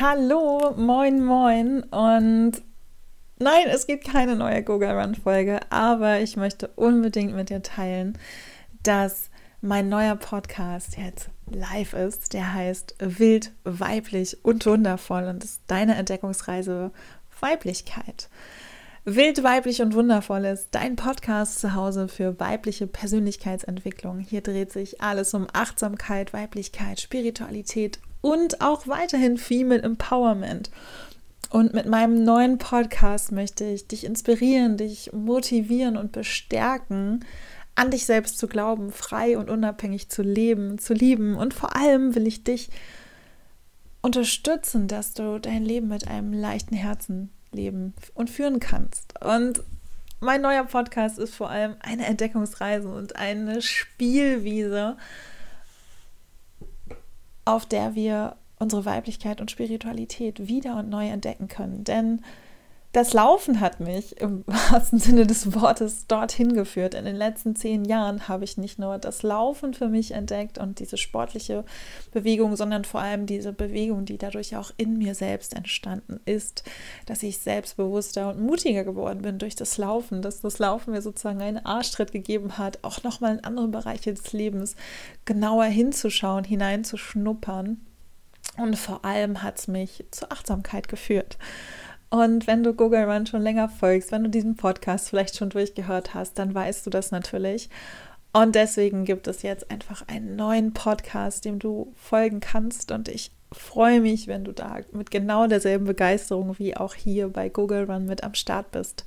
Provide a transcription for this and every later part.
Hallo, moin, moin und nein, es gibt keine neue Google Run Folge, aber ich möchte unbedingt mit dir teilen, dass mein neuer Podcast jetzt live ist. Der heißt Wild, weiblich und wundervoll und ist deine Entdeckungsreise Weiblichkeit. Wild, weiblich und wundervoll ist dein Podcast zu Hause für weibliche Persönlichkeitsentwicklung. Hier dreht sich alles um Achtsamkeit, Weiblichkeit, Spiritualität und auch weiterhin Female Empowerment. Und mit meinem neuen Podcast möchte ich dich inspirieren, dich motivieren und bestärken, an dich selbst zu glauben, frei und unabhängig zu leben, zu lieben. Und vor allem will ich dich unterstützen, dass du dein Leben mit einem leichten Herzen leben und führen kannst. Und mein neuer Podcast ist vor allem eine Entdeckungsreise und eine Spielwiese, auf der wir unsere Weiblichkeit und Spiritualität wieder und neu entdecken können. Denn das Laufen hat mich im wahrsten Sinne des Wortes dorthin geführt. In den letzten zehn Jahren habe ich nicht nur das Laufen für mich entdeckt und diese sportliche Bewegung, sondern vor allem diese Bewegung, die dadurch auch in mir selbst entstanden ist, dass ich selbstbewusster und mutiger geworden bin durch das Laufen, dass das Laufen mir sozusagen einen Arschtritt gegeben hat, auch nochmal in andere Bereiche des Lebens genauer hinzuschauen, hineinzuschnuppern. Und vor allem hat es mich zur Achtsamkeit geführt. Und wenn du Google Run schon länger folgst, wenn du diesen Podcast vielleicht schon durchgehört hast, dann weißt du das natürlich. Und deswegen gibt es jetzt einfach einen neuen Podcast, dem du folgen kannst. Und ich freue mich, wenn du da mit genau derselben Begeisterung wie auch hier bei Google Run mit am Start bist.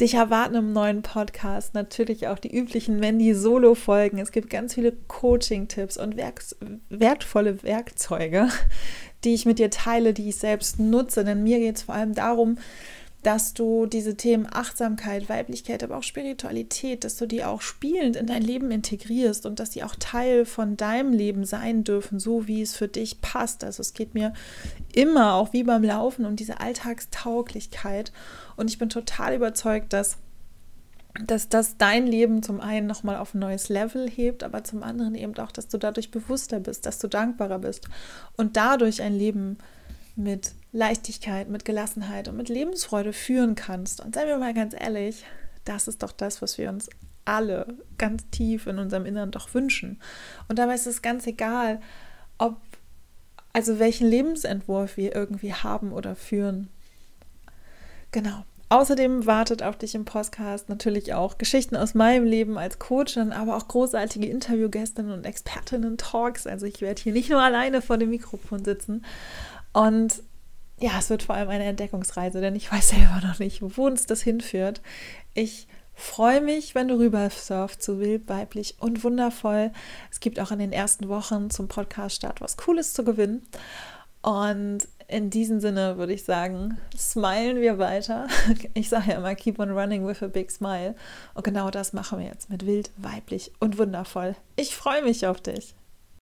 Dich erwarten im neuen Podcast natürlich auch die üblichen Mandy-Solo-Folgen. Es gibt ganz viele Coaching-Tipps und werks wertvolle Werkzeuge, die ich mit dir teile, die ich selbst nutze. Denn mir geht es vor allem darum, dass du diese Themen Achtsamkeit, Weiblichkeit, aber auch Spiritualität, dass du die auch spielend in dein Leben integrierst und dass sie auch Teil von deinem Leben sein dürfen, so wie es für dich passt. Also es geht mir immer, auch wie beim Laufen, um diese Alltagstauglichkeit. Und ich bin total überzeugt, dass dass das dein Leben zum einen nochmal auf ein neues Level hebt, aber zum anderen eben auch, dass du dadurch bewusster bist, dass du dankbarer bist und dadurch ein Leben mit Leichtigkeit, mit Gelassenheit und mit Lebensfreude führen kannst. Und seien wir mal ganz ehrlich, das ist doch das, was wir uns alle ganz tief in unserem Inneren doch wünschen. Und dabei ist es ganz egal, ob, also welchen Lebensentwurf wir irgendwie haben oder führen. Genau. Außerdem wartet auf dich im Podcast natürlich auch Geschichten aus meinem Leben als Coachin, aber auch großartige Interviewgästinnen und Expertinnen-Talks. Also ich werde hier nicht nur alleine vor dem Mikrofon sitzen. Und ja, es wird vor allem eine Entdeckungsreise, denn ich weiß selber noch nicht, wo uns das hinführt. Ich freue mich, wenn du rüber surfst zu wild, weiblich und wundervoll. Es gibt auch in den ersten Wochen zum Podcast-Start was Cooles zu gewinnen. Und in diesem Sinne würde ich sagen, smilen wir weiter. Ich sage ja immer, keep on running with a big smile. Und genau das machen wir jetzt mit wild, weiblich und wundervoll. Ich freue mich auf dich.